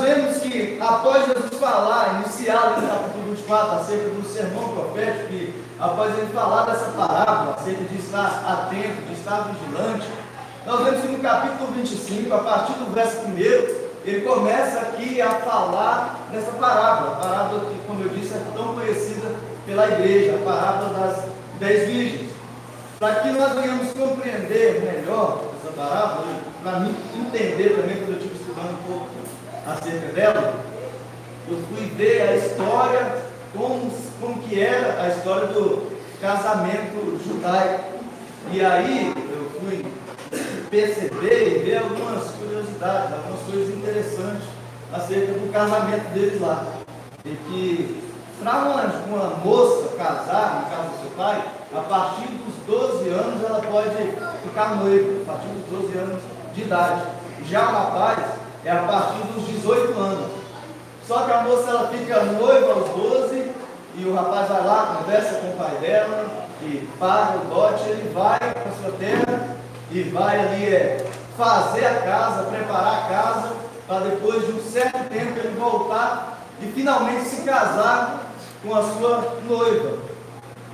vemos que após Jesus falar, iniciar no capítulo 24, acerca do sermão profético, que após ele falar dessa parábola, acerca de estar atento, de estar vigilante, nós vemos que no capítulo 25, a partir do verso 1, ele começa aqui a falar dessa parábola, a parábola que, como eu disse, é tão conhecida pela igreja, a parábola das dez virgens. Para que nós venhamos compreender melhor essa parábola, para mim entender também, quando eu estive estudando um pouco acerca dela, eu fui ver a história, como, como que era a história do casamento judaico. E aí eu fui perceber e ver algumas curiosidades, algumas coisas interessantes acerca do casamento deles lá. E que para uma, uma moça casar, no caso do seu pai, a partir dos 12 anos ela pode ficar noiva, a partir dos 12 anos de idade. Já o rapaz é a partir dos 18 anos. Só que a moça ela fica noiva aos 12 e o rapaz vai lá, conversa com o pai dela e paga o dote, ele vai para sua terra e vai ali é, fazer a casa, preparar a casa, para depois de um certo tempo ele voltar e finalmente se casar com a sua noiva.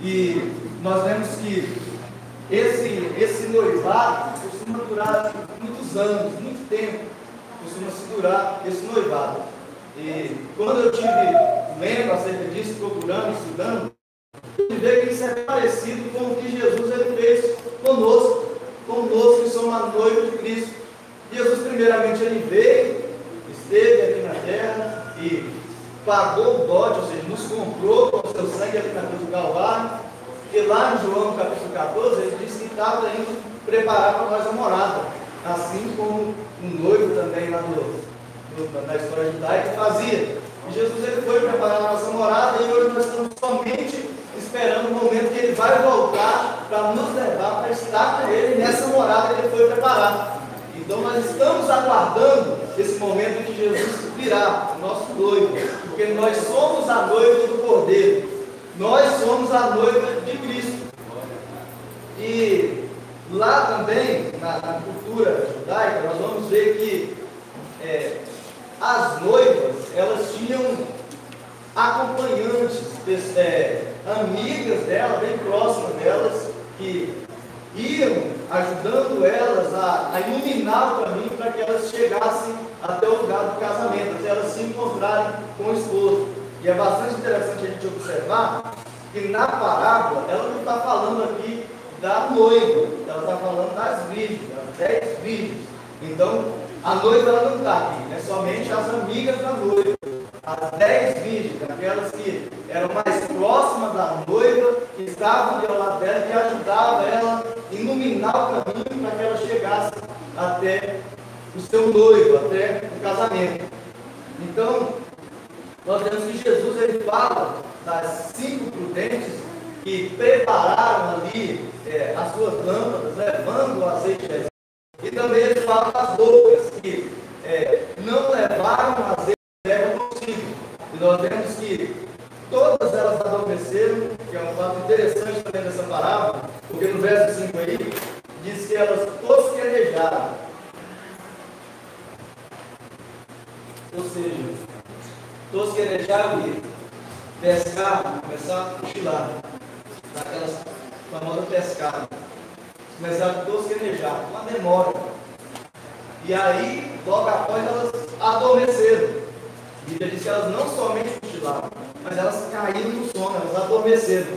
E nós vemos que esse, esse noivado costuma durar muitos anos, muito tempo, costuma se durar esse noivado. E quando eu tive lendo acerca disso, procurando, estudando, eu vi que isso é parecido com o que Jesus ele fez conosco conosco que somos a noiva de Cristo. Jesus, primeiramente, ele veio, esteve aqui na terra e pagou o dote, ou seja, nos comprou com o seu sangue aqui na cruz do Calvário. E lá em João capítulo 14, ele disse que estava indo preparar para nós a morada. Assim como um noivo também lá no, no, na história judaica fazia. E Jesus ele foi preparar a nossa morada e hoje nós estamos somente esperando o momento que ele vai voltar para nos levar para estar com ele nessa morada que ele foi preparar. Então nós estamos aguardando esse momento que Jesus virá, o nosso noivo, porque nós somos a noiva do Cordeiro, nós somos a noiva de Cristo. E lá também, na, na cultura judaica, nós vamos ver que é, as noivas, elas tinham acompanhantes, é, amigas dela, bem próximas delas, que iam ajudando elas a, a iluminar o caminho para que elas chegassem até o lugar do casamento, até elas se encontrarem com o esposo. E é bastante interessante a gente observar que na parábola ela não está falando aqui da noiva, ela está falando das virgens, das dez virgens. Então, a noiva ela não está aqui, é somente as amigas da noiva as dez virgens, aquelas que eram mais próximas da noiva, que estavam ao lado dela, que ajudavam ela a iluminar o caminho para que ela chegasse até o seu noivo, até o casamento. Então, nós vemos que Jesus ele fala das cinco prudentes que prepararam ali é, as suas lâmpadas, levando o azeite e também ele fala das loucas que é, não levaram azeite e nós vemos que todas elas adormeceram, que é um fato interessante também dessa parábola, porque no verso 5 aí, diz que elas tosquenejaram. Ou seja, tosquenejar e pescar, começar a cochilar, daquelas famosas pescadas. Começaram a tosquenejar, uma demora. E aí, logo após, elas adormeceram. A Bíblia diz que elas não somente cochilaram, mas elas caíram no sono, elas adormeceram.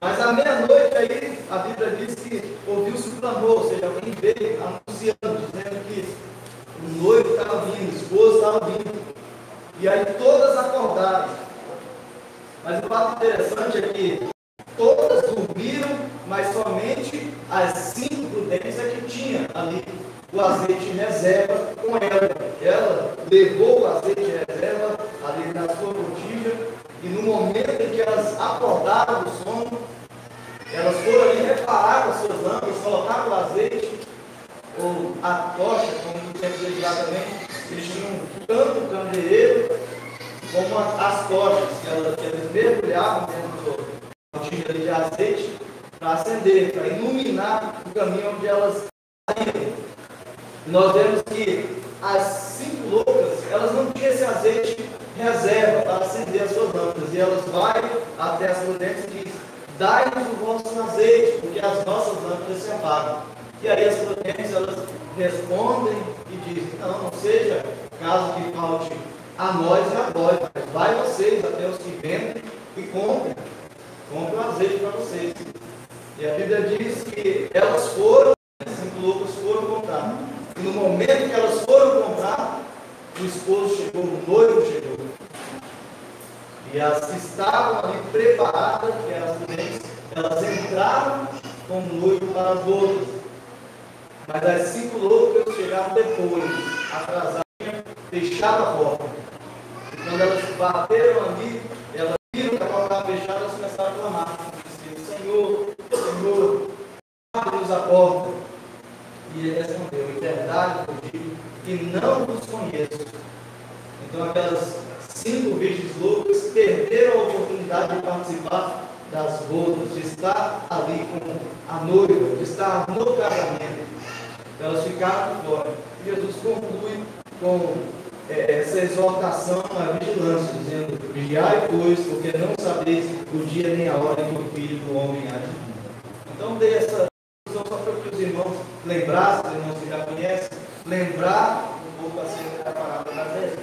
Mas à meia-noite aí, a Bíblia diz que ouviu-se um clamor, ou seja, alguém veio anunciando, dizendo que o noivo estava vindo, o esposo estava vindo. E aí todas acordaram. Mas o fato interessante é que Todas dormiram, mas somente as cinco prudentes é que tinha ali o azeite reserva com ela. Ela levou o azeite reserva ali na sua botija e no momento em que elas acordaram do sono, elas foram ali reparar as suas lâmpadas, colocar o azeite ou a tocha, como tinha que lá também, eles tinham tanto o candeeiro como as tochas, que elas, que elas mergulhavam dentro do outro de azeite para acender, para iluminar o caminho onde elas saíram. Nós vemos que as cinco loucas, elas não tinham esse azeite reserva para acender as suas lâmpadas. E elas vão até as prudentes e diz, dai-nos o vosso azeite, porque as nossas lâmpadas se apagam. E aí as prudentes, elas respondem e dizem, não, não seja caso que falte a nós e a vós, mas vai vocês até os que vendem e comprem. Comprem o azeite para vocês. E a Bíblia diz que elas foram, cinco loucos foram comprar. E no momento que elas foram comprar, o esposo chegou, o noivo chegou. E as que estavam ali preparadas, que eram as prudentes, elas entraram como noivo para as bodas. Mas as cinco loucas chegaram depois, atrasadas, fecharam a porta. E quando elas bateram ali, viram que a porta fechada, elas começaram a clamar. Senhor, Senhor, abre-nos a porta. E ele respondeu, em verdade, eu digo que não os conheço. Então aquelas cinco virgens loucas perderam a oportunidade de participar das bodas, de estar ali com a noiva, de estar no casamento. Elas ficaram fora. Jesus conclui com essa exortação à vigilância, dizendo: Vigiai, pois, porque não sabeis o dia nem a hora em que o Filho do Homem há de. Então, dei essa só para que os irmãos lembrassem, os irmãos que já conhecem, lembrar um pouco acerca da parábola da velha.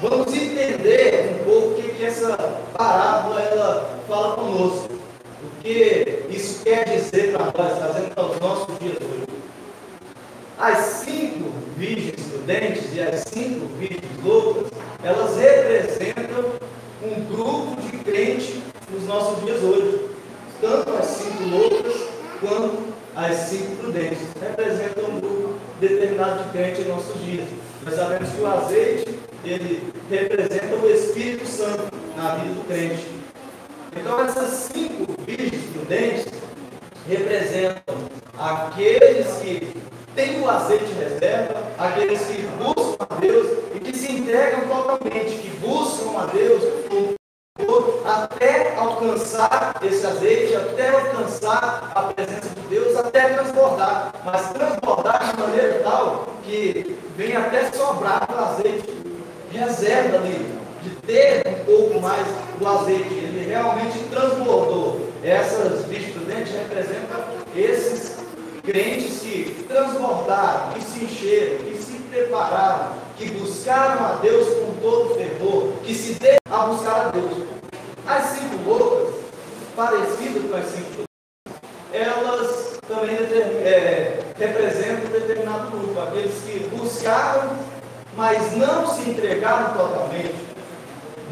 Vamos entender um pouco o que, que essa parábola ela fala conosco. O que isso quer dizer para nós, trazendo para os nossos dias hoje. As cinco virgens prudentes e as cinco virgens loucas, elas representam um grupo de crentes nos nossos dias hoje. Tanto as cinco loucas quanto as cinco prudentes. Representam um grupo determinado de crente em nossos dias. Nós sabemos que o azeite, ele representa o Espírito Santo na vida do crente. Então essas cinco virgens prudentes representam aqueles que têm o azeite reserva, aqueles que buscam a Deus e que se entregam totalmente, que buscam a Deus até alcançar esse azeite, até alcançar a presença de Deus, até transbordar, mas transbordar de maneira tal que vem até sobrar o azeite, reserva ali, de ter um pouco mais do azeite, ele realmente transbordou. Essas virtudes representam esses crentes que transbordaram, que se encheram, que se prepararam, que buscaram a Deus com todo fervor, que se deram a buscar a Deus. As cinco loucas, parecidas com as cinco elas também é, representam um determinado grupo, aqueles que buscaram, mas não se entregaram totalmente.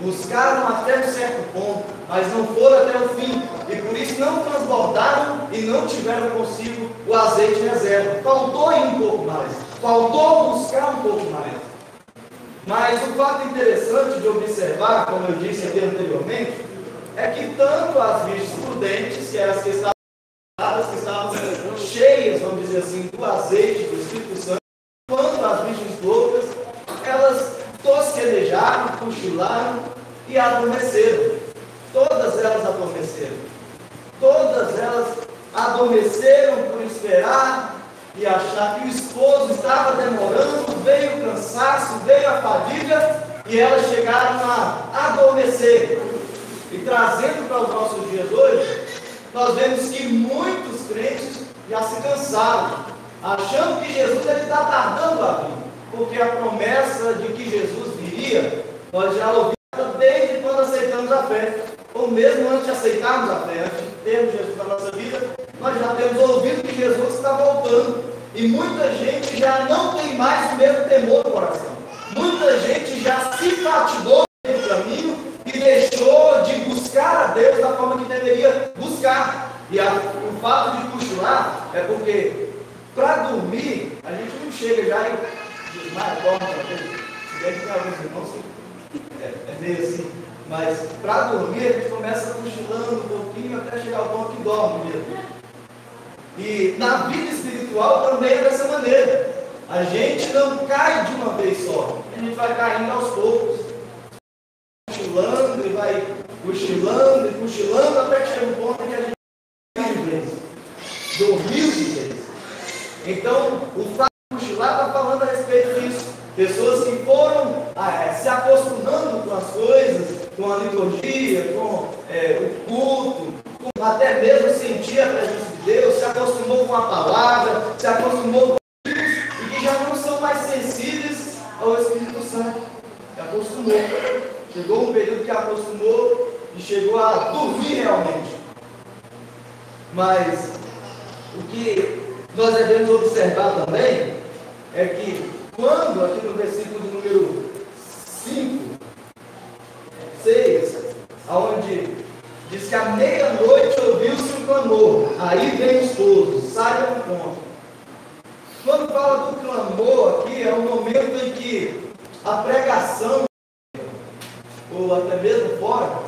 Buscaram até um certo ponto, mas não foram até o fim, e por isso não transbordaram e não tiveram consigo o azeite reserva. Faltou ir um pouco mais, faltou buscar um pouco mais. Mas o fato interessante de observar, como eu disse aqui anteriormente, é que tanto as virgens prudentes, que eram as que estavam, que estavam cheias, vamos dizer assim, do azeite do Espírito Santo, quanto as virgens loucas, elas tosquenejaram, cochilaram e adormeceram. Todas elas adormeceram. Todas elas adormeceram por esperar e achar que o esposo estava demorando, veio o cansaço, veio a fadiga e elas chegaram a adormecer. E trazendo para os nossos dias hoje, nós vemos que muitos crentes já se cansaram, achando que Jesus está tardando a vir, porque a promessa de que Jesus viria, nós já ouvimos desde quando aceitamos a fé, ou mesmo antes de aceitarmos a fé, antes de termos Jesus na nossa vida, nós já temos ouvido que Jesus está voltando. E muita gente já não tem mais o mesmo temor no coração. Muita gente já se fatigou no caminho e deixou de buscar a Deus da forma que deveria buscar. E a, o fato de cochilar é porque para dormir, a gente não chega já e desmaia, dorme, se bem que alguns irmãos é, é meio assim. Mas para dormir, a gente começa cochilando um pouquinho até chegar ao ponto que dorme mesmo. E na vida espiritual também é dessa maneira. A gente não cai de uma vez só. A gente vai caindo aos poucos. Cochilando e vai cochilando e cochilando até que chega um ponto que a gente. Dormiu de vez. Então, o fato de cochilar está falando a respeito disso. Pessoas que foram ah, é, se acostumando com as coisas, com a liturgia, com é, o culto, até mesmo sentir a presença de Deus, se acostumou com a palavra, se acostumou com Deus, e que já não são mais sensíveis ao Espírito Santo. Se acostumou. Chegou um período que acostumou e chegou a dormir realmente. Mas o que nós devemos observar também é que quando, aqui no versículo de número 5, 6, aonde diz que à meia-noite ouviu-se um clamor, aí vem o esposo, sai ao encontro. Quando fala do clamor aqui, é um momento em que a pregação, ou até mesmo fora,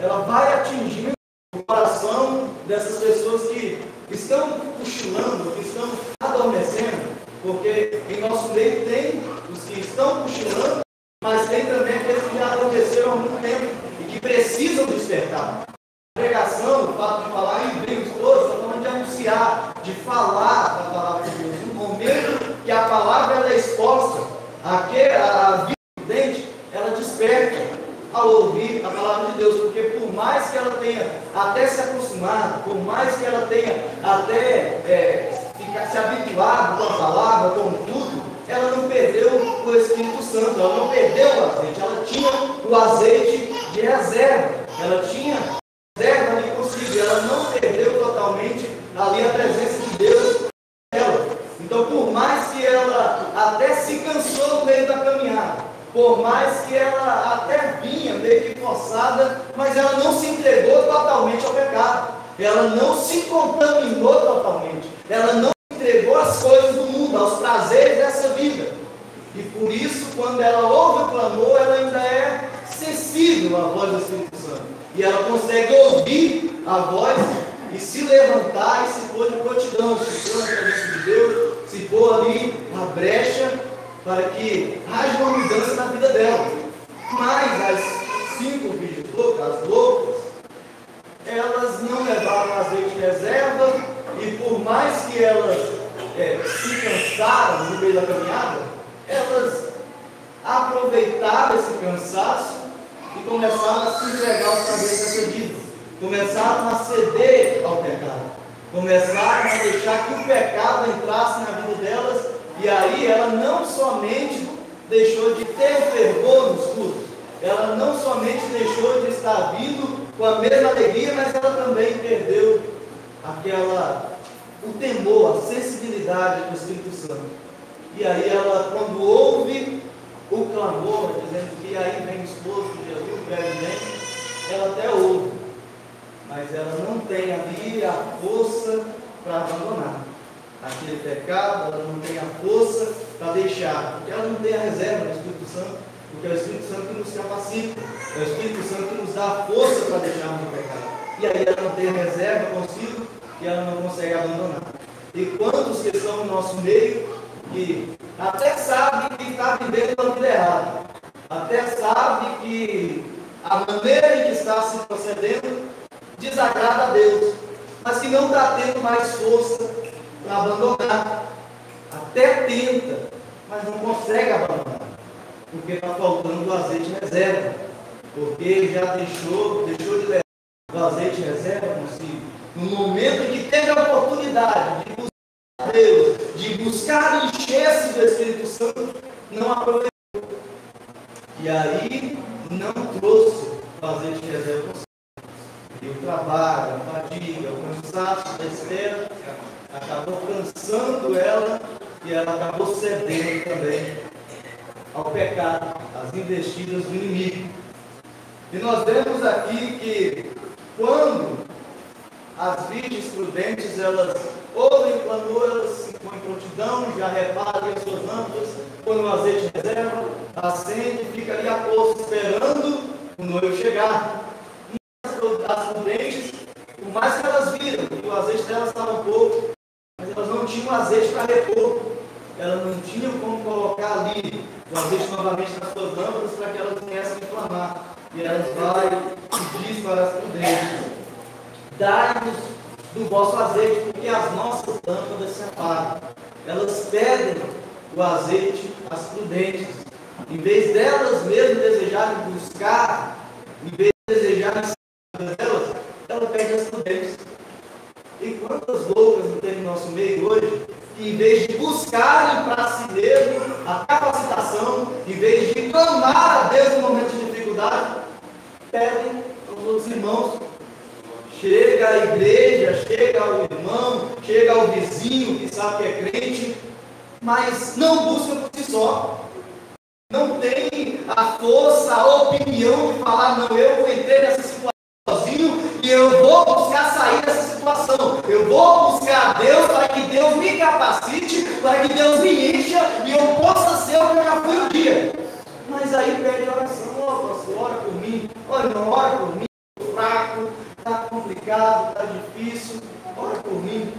ela vai atingindo o coração dessas pessoas que estão cochilando, que estão adormecendo, porque em nosso meio tem os que estão cochilando, mas tem também aqueles que já adormeceram há muito tempo e que precisam despertar. A pregação, o fato de falar em brilhos todos, está falando de anunciar, de falar da palavra de Deus. No momento que a palavra é exposta, a vida dente, ela desperta ao ouvir a palavra de Deus, porque por mais que ela tenha até se acostumado, por mais que ela tenha até é, ficar, se habituado com a palavra, com tudo, ela não perdeu o Espírito Santo, ela não perdeu o azeite, ela tinha o azeite de reserva, ela tinha reserva ali consigo, ela não perdeu totalmente ali a presença de Deus nela. Então, por mais que ela até se cansou no meio da caminhada, por mais que ela até vinha meio que forçada, mas ela não se entregou totalmente ao pecado. Ela não se contaminou totalmente. Ela não entregou as coisas do mundo, aos prazeres dessa vida. E por isso, quando ela ouve o clamor, ela ainda é sensível à voz do Espírito Santo. E ela consegue ouvir a voz e se levantar e se pôr de prontidão, se pôr na presença de Deus, se pôr ali na brecha para que haja uma mudança na vida dela. Mas as cinco virgens loucas, as loucas, elas não levaram azeite de reserva e por mais que elas é, se cansaram no meio da caminhada, elas aproveitaram esse cansaço e começaram a se entregar aos vida. Começaram a ceder ao pecado. Começaram a deixar que o pecado entrasse na vida delas e aí ela não somente deixou de ter fervor nos cultos, ela não somente deixou de estar vindo com a mesma alegria, mas ela também perdeu aquela o temor, a sensibilidade do Espírito Santo. E aí ela, quando ouve o clamor, dizendo que aí vem o esposo ela até ouve, mas ela não tem ali a força para abandonar aquele pecado, ela não tem a força para deixar, porque ela não tem a reserva do Espírito Santo, porque é o Espírito Santo que nos capacita, é o Espírito Santo que nos dá a força para deixarmos o pecado. E aí ela não tem a reserva consigo e ela não consegue abandonar. E quantos que estão no nosso meio que até sabem que está vivendo a vida errada, até sabem que a maneira em que está se procedendo desagrada a Deus, mas que não está tendo mais força para abandonar. Até tenta, mas não consegue abandonar. Porque está faltando o azeite reserva. Porque já deixou, deixou de levar o azeite reserva consigo. No momento em que teve a oportunidade de buscar Deus, de buscar encher-se do Espírito Santo, não aproveitou. E aí não trouxe o azeite reserva. E o trabalho, a fadiga, o cansaço da espera acabou cansando ela e ela acabou cedendo também ao pecado, às investidas do inimigo. E nós vemos aqui que quando as virgens prudentes elas ouvem clamor, elas em prontidão, já reparam as suas lâmpadas, põem o azeite reserva, acende, fica ali a poço esperando o noivo chegar. As prudentes, por mais que elas viram que o azeite delas estava pouco, mas elas não tinham azeite para repor. Elas não tinham como colocar ali o azeite novamente nas suas lâmpadas para que elas viessem inflamar. E elas vai e diz para as prudentes: Dai-nos do vosso azeite, porque as nossas lâmpadas se apagam. Elas pedem o azeite às prudentes. Em vez delas mesmas desejarem buscar, em vez de desejarem delas, ela pede às prudentes. E quantas loucas não tem no nosso meio hoje, que em vez de buscarem para si mesmo a capacitação, em vez de clamar a Deus no momento de dificuldade, pedem aos irmãos. Chega à igreja, chega ao irmão, chega ao vizinho que sabe que é crente, mas não busca por si só. Não tem a força, a opinião de falar, não, eu entrei nessa situação sozinho e eu vou buscar sair dessa situação. Eu vou buscar Deus para que Deus me capacite, para que Deus me encha e eu possa ser o que eu já fui um dia. Mas aí pede oração, ó oh, pastor, ora por mim, olha, não ora por mim, fraco, está complicado, está difícil, ora por mim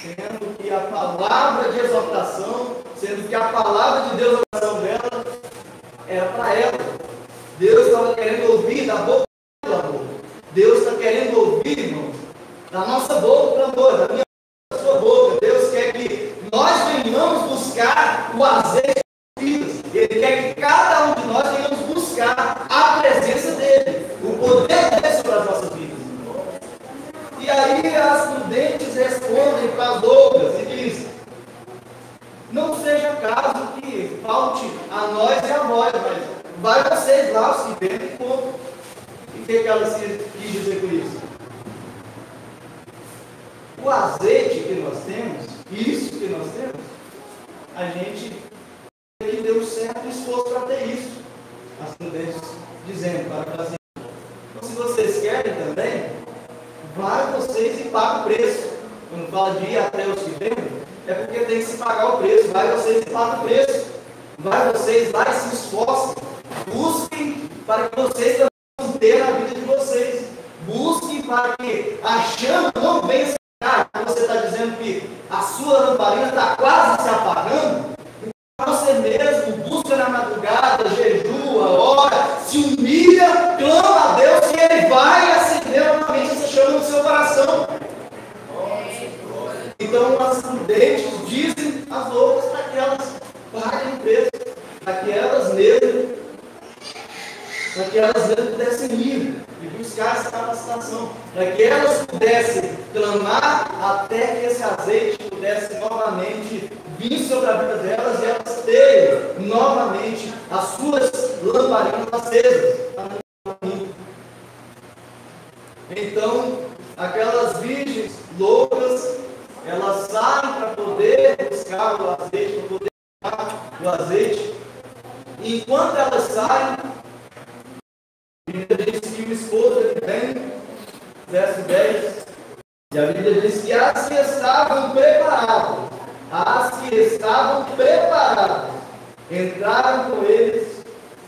sendo que a palavra de exortação, sendo que a palavra de Deus na oração dela era para ela. Deus estava querendo ouvir da boca do amor. Deus está querendo ouvir, irmãos, da nossa boca para amor, da minha da sua boca. Deus quer que nós venhamos buscar o azeite falte a nós e a vós, mas vai vocês lá, que vendem, ponto. E o que, que ela quis dizer com isso? O azeite que nós temos, isso que nós temos, a gente tem que ter um certo esforço para ter isso. As prudentes dizendo para fazer. Então, se vocês querem também, vai vocês e paga o preço. Quando fala de ir até os que vendem, é porque tem que se pagar o preço. Vai vocês e paga o preço. Vai vocês lá e se esforcem. Busquem para que vocês também ter a vida de vocês. Busquem para que a chama não venha se apagar. Você está dizendo que a sua lamparina está quase se apagando. Então você mesmo busca na madrugada, jejua, ora, se humilha, clama a Deus e Ele vai acender novamente essa chama no seu coração. Então as prudentes dizem às loucas para que elas paguem o preço, para que elas mesmas, para que elas mesmas pudessem ir e buscar essa capacitação, para que elas pudessem clamar até que esse azeite pudesse novamente vir sobre a vida delas e elas terem novamente as suas lamparinas acesas. Então, aquelas virgens loucas, elas saem para poder buscar o azeite, para poder buscar o azeite. E enquanto elas saem, a Bíblia diz que o esposo ele vem, verso 10, e a Bíblia diz que as que estavam preparadas, as que estavam preparadas, entraram com eles,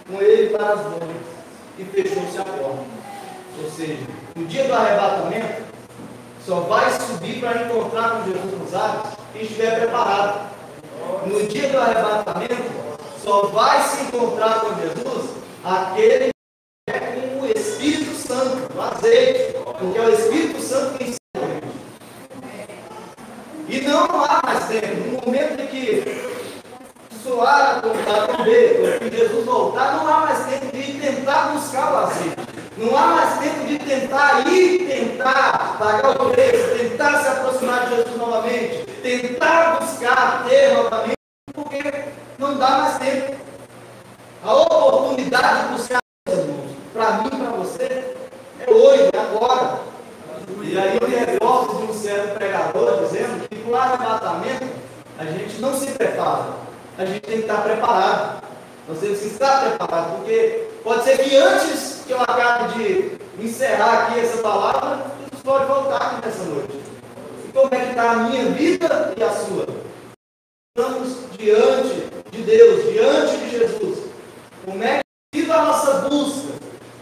com ele para as mãos, e fechou-se a porta. Ou seja, no dia do arrebatamento, só vai subir para encontrar com Jesus nos ares quem estiver preparado. No dia do arrebatamento, só vai se encontrar com Jesus aquele que é com o Espírito Santo, o azeite, porque é o Espírito Santo que ensina. E não há mais tempo, no momento em que a trombeta dele, que Jesus voltar, não há mais tempo de tentar buscar o azeite. Não há mais tempo de tentar ir, tentar pagar o preço, tentar se aproximar de Jesus novamente, tentar buscar ter novamente, porque não dá mais tempo. A oportunidade de buscar, irmãos, para mim e para você, é hoje, é agora. E aí eu me de um certo pregador dizendo que para o arrebatamento a gente não se prepara, a gente tem que estar preparado. Nós temos que estar preparados, porque pode ser que antes que eu acabe de encerrar aqui essa palavra, Jesus pode voltar aqui nessa noite. E como é que está a minha vida e a sua? Estamos diante de Deus, diante de Jesus. Como é que vive a nossa busca?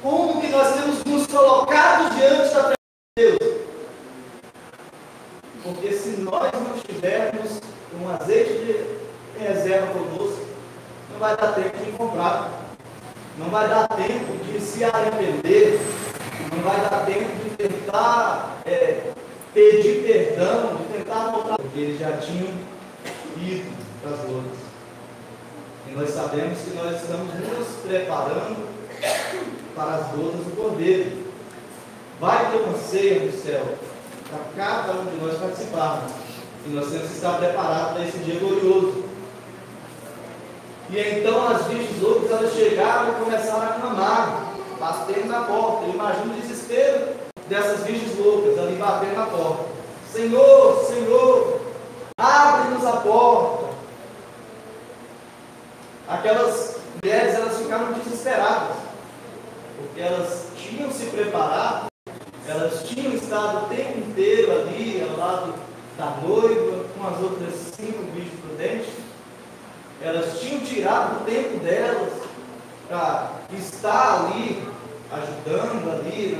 Como que nós temos nos colocado diante da presença de Deus? Porque se nós não tivermos um azeite de reserva conosco, não vai dar tempo de comprar. Não vai dar tempo de se arrepender. Não vai dar tempo de tentar é, pedir perdão, de tentar voltar. Porque eles já tinham ido para as bodas. E nós sabemos que nós estamos nos preparando para as bodas do Cordeiro. Vai ter uma ceia no céu para cada um de nós participarmos. E nós temos que estar preparados para esse dia glorioso. E então as virgens loucas elas chegaram e começaram a clamar, batendo na porta. Eu imagino o desespero dessas virgens loucas ali batendo na porta. Senhor, Senhor, abre-nos a porta. Aquelas mulheres elas ficaram desesperadas, porque elas tinham se preparado, elas tinham estado o tempo inteiro ali ao lado da noiva, com as outras cinco bichos prudentes, elas tinham tirado o tempo delas para estar ali, ajudando ali,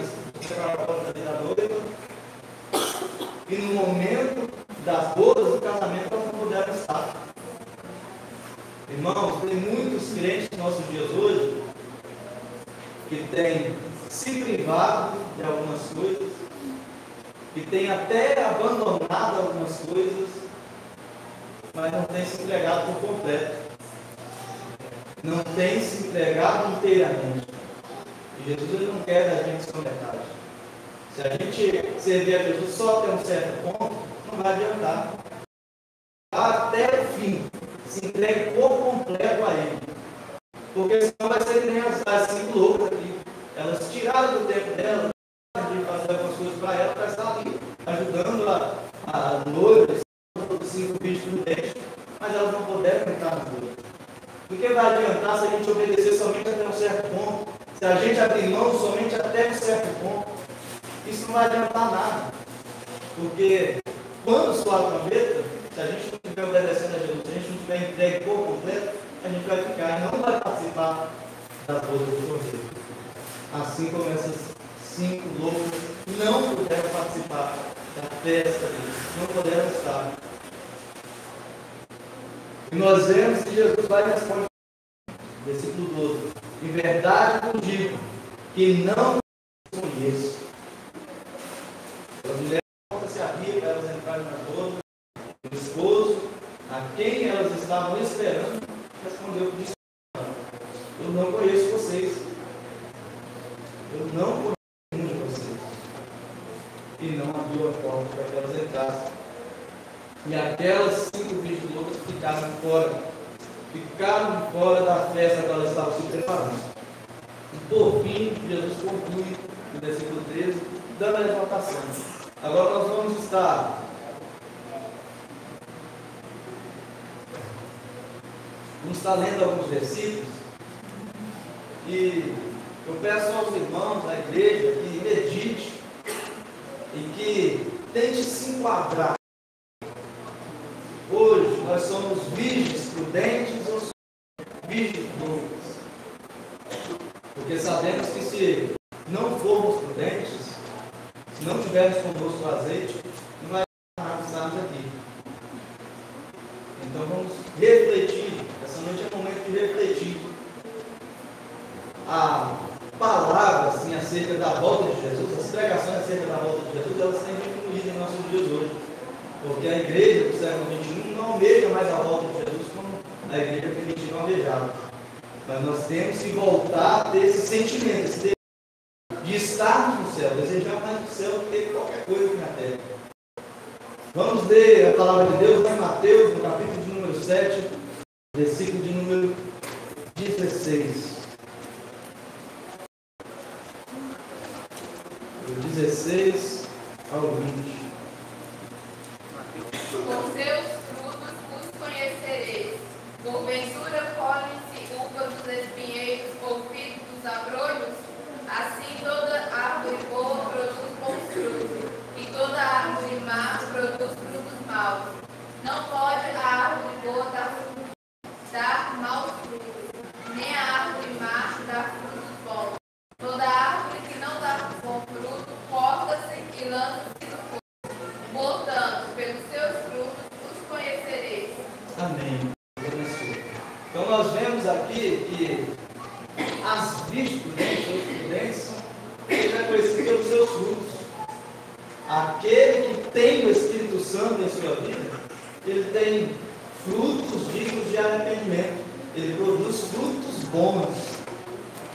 na porta ali da noiva, e no momento das bodas do casamento elas não puderam estar. Irmãos, tem muitos crentes nos nossos dias hoje que têm se privado de algumas coisas, que têm até abandonado algumas coisas, mas não têm se entregado por completo. Não têm se entregado inteiramente. E Jesus ele não quer da gente só metade. Se a gente servir a Jesus só até um certo ponto, não vai adiantar. Até o fim se entregue por completo a Ele. Porque senão vai ser que nem as, as cinco loucas aqui. Elas tiraram do tempo delas de fazer algumas coisas para ela, para estar ali, ajudando a, a noiva, os cinco bichos no dente, mas elas não puderam entrar na noiva. O que vai adiantar se a gente obedecer somente até um certo ponto? Se a gente abrir mão somente até um certo ponto? Isso não vai adiantar nada. Porque quando soar a trombeta, se a gente não estiver obedecendo a Jesus, se a gente não estiver entregue por completo, a gente vai ficar e não vai participar das bodas do Cordeiro. Assim como essas cinco loucas não puderam participar da festa deles, não puderam estar. E nós vemos que Jesus vai responder, versículo 12: Em verdade contigo, que não conheço. As mulheres se abrir para elas entrarem na boda, o esposo, a quem elas estavam esperando, respondeu: Eu não conheço vocês. Eu não conheço nenhum de vocês. E não abriu a porta para que elas entrassem. E aquelas cinco virgens loucas ficaram fora. Ficaram fora da festa que elas estavam se preparando. E por fim, Jesus conclui, no versículo 13, dando a levantação. Agora nós vamos estar Vamos estar lendo alguns versículos. E eu peço aos irmãos da igreja que medite e que tente se enquadrar. Hoje nós somos virgens prudentes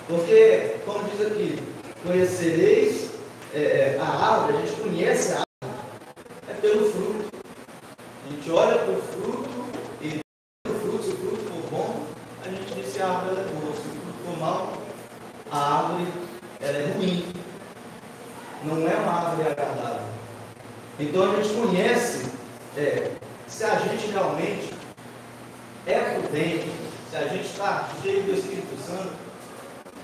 Porque, como diz aqui, conhecereis é, é a árvore, a gente conhece a árvore, é pelo fruto. A gente olha para o fruto e o fruto, se o fruto for bom, a gente diz que a árvore é boa. Se o fruto for mal, a árvore ela é ruim. Não é uma árvore agradável. Então a gente conhece é, se a gente realmente é prudente, se a gente está cheio do Espírito Santo,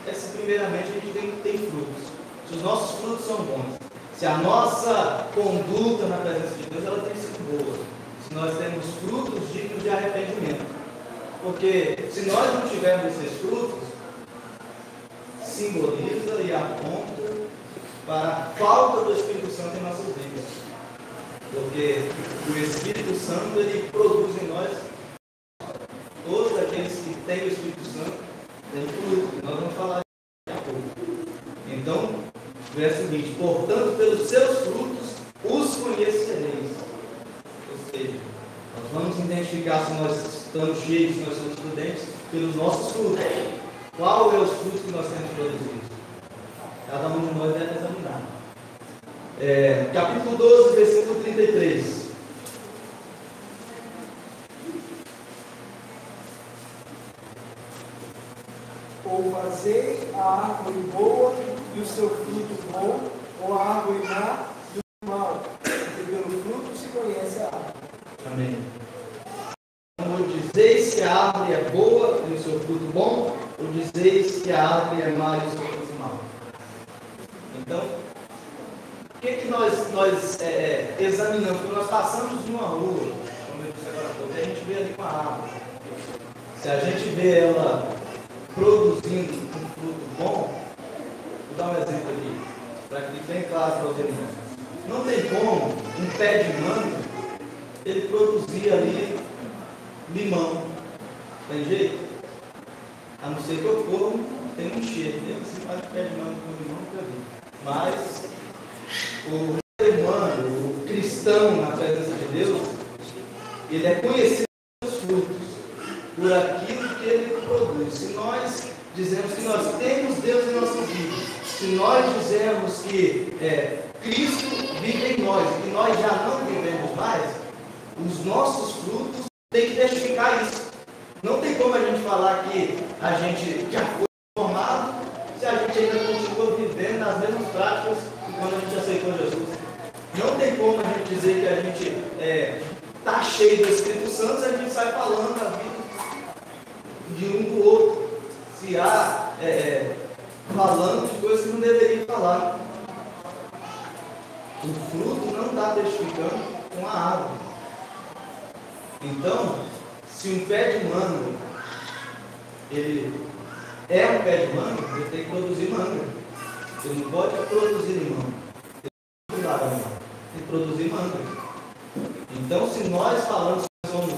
é se primeiramente a gente tem, tem frutos. Se os nossos frutos são bons, se a nossa conduta na presença de Deus ela tem sido boa, se nós temos frutos dignos de arrependimento. Porque se nós não tivermos esses frutos, simboliza e aponta para a falta do Espírito Santo em nossas vidas. Porque o Espírito Santo ele produz em nós, todos aqueles que têm o Espírito Santo, têm fruto. Nós vamos falar daqui a pouco. Então, verso 20: Portanto, pelos seus conhecereis. Ou seja, nós vamos identificar se nós estamos cheios, se nós somos prudentes, pelos nossos frutos. Qual é os frutos que nós temos produzido? Cada um de nós deve examinar. É, capítulo 12, versículo 33. Ou fazei a árvore boa e o seu fruto bom, ou a árvore má e o mal, porque pelo fruto se conhece a árvore. Amém. Ou dizeis que a árvore é boa e o seu fruto bom, ou dizeis que a árvore é má e o seu fruto mau. Então, que, que nós, nós é, examinamos? Quando nós passamos de uma rua, como eu disse agora a gente vê ali uma árvore. Se a gente vê ela produzindo um fruto bom, vou dar um exemplo aqui, para que fique bem claro para os irmãos. Não tem como um pé de manga ele produzir ali limão. Tem jeito? A não ser que eu corro, tem um cheiro. Mesmo assim, faz pé de com limão, nunca vi. Mas o humano, o cristão na presença de Deus, ele é conhecido pelos frutos, por aquilo que ele produz. Se nós dizemos que nós temos Deus em nossas vidas, se nós dizemos que é, Cristo vive em nós e nós já não vivemos mais, os nossos frutos têm que testificar isso. Não tem como a gente falar que a gente já foi formado se a gente ainda continua vivendo nas mesmas práticas quando a gente aceitou Jesus. Não tem como a gente dizer que a gente está é, tá cheio do Espírito Santo se a gente sai falando da vida de um do outro. Se há é, é, falando de coisas que não deveria falar. O fruto não está testificando com a árvore. Então, se um pé de manga ele é um pé de manga, ele tem que produzir manga. Ele não pode produzir limão. Ele não pode laranja. Tem que produzir manga. Então, se nós falamos que somos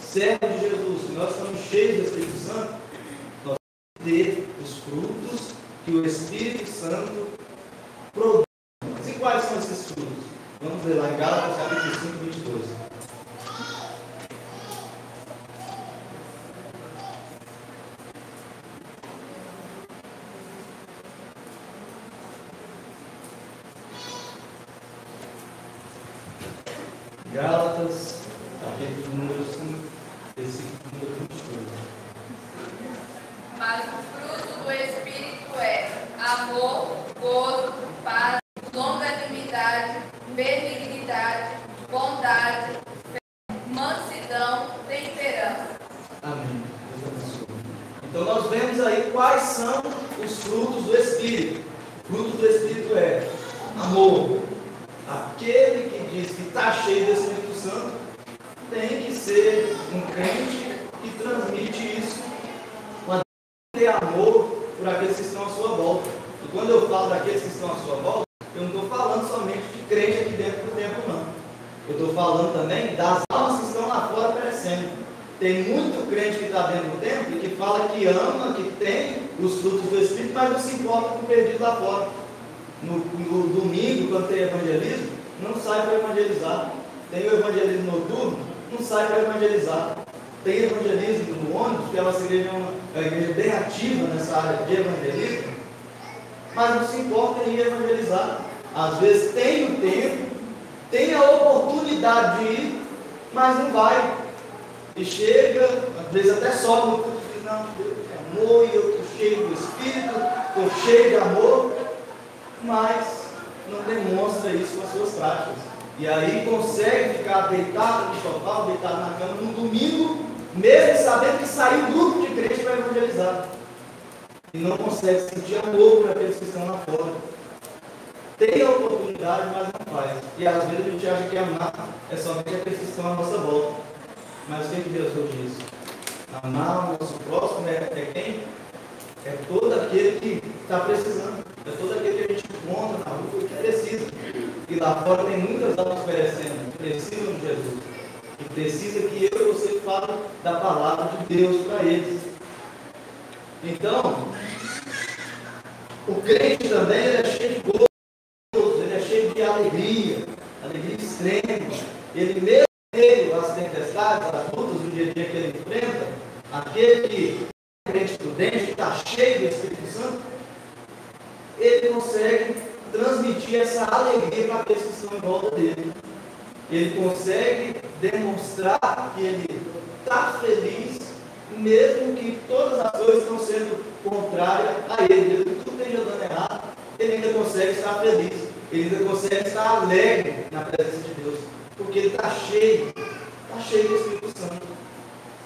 servos de Jesus, se nós estamos cheios do Espírito Santo, nós temos que ter os frutos que o Espírito Santo produz. E quais são esses frutos? Vamos ver lá em Gálatas capítulo 5, Gálatas, capítulo número 5, versículo número 22. Mas o fruto do Espírito é amor, gozo, paz, longanimidade, benignidade, bondade, fé, mansidão, temperança. Amém. Deus abençoe. Então nós vemos aí quais são os frutos do Espírito. O fruto do Espírito é amor. Aquele que diz que está cheio do Espírito Santo tem que ser um crente que transmite isso. Quando ter amor por aqueles que estão à sua volta. E quando eu falo daqueles que estão à sua volta, eu não estou falando somente de crente aqui dentro do templo, não. Eu estou falando também das almas que estão lá fora perecendo. Tem muito crente que está dentro do templo e que fala que ama, que tem os frutos do Espírito, mas não se importa com o perdido lá fora. no, no domingo, quando tem evangelismo, não sai para evangelizar. Tem o evangelismo noturno, não sai para evangelizar. Tem evangelismo no ônibus, que a nossa igreja é uma, é uma igreja bem ativa nessa área de evangelismo, mas não se importa em evangelizar. Às vezes tem o tempo, tem a oportunidade de ir, mas não vai. E chega, às vezes até sobe no culto e diz, não, Deus é amor, e eu estou cheio do Espírito, estou cheio de amor, mas não demonstra isso com as suas práticas. E aí consegue ficar deitado no sofá, deitado na cama no domingo, mesmo sabendo que saiu um grupo de crente para evangelizar. E não consegue sentir amor para aqueles que estão lá fora. Tem a oportunidade, mas não faz. E às vezes a gente acha que amar é somente aqueles que estão à nossa volta. Mas o que Jesus diz? Amar o nosso próximo é, é quem? É todo aquele que está precisando. É todo aquele que a gente encontra na rua que precisa. E lá fora tem muitas almas perecendo, que precisam de Jesus. E precisa que eu e você fale da palavra de Deus para eles. Então, o crente também é cheio de gozo, ele é cheio de alegria, alegria extrema. Ele mesmo meio às tempestades, às lutas do dia a dia que ele enfrenta, aquele que é crente prudente, está cheio do Espírito Santo, ele consegue transmitir essa alegria para aqueles que estão em volta dele. Ele consegue demonstrar que ele está feliz, mesmo que todas as coisas estão sendo contrárias a ele, mesmo que tudo esteja dando errado, ele ainda consegue estar feliz, ele ainda consegue estar alegre na presença de Deus, porque ele está cheio, está cheio do Espírito Santo.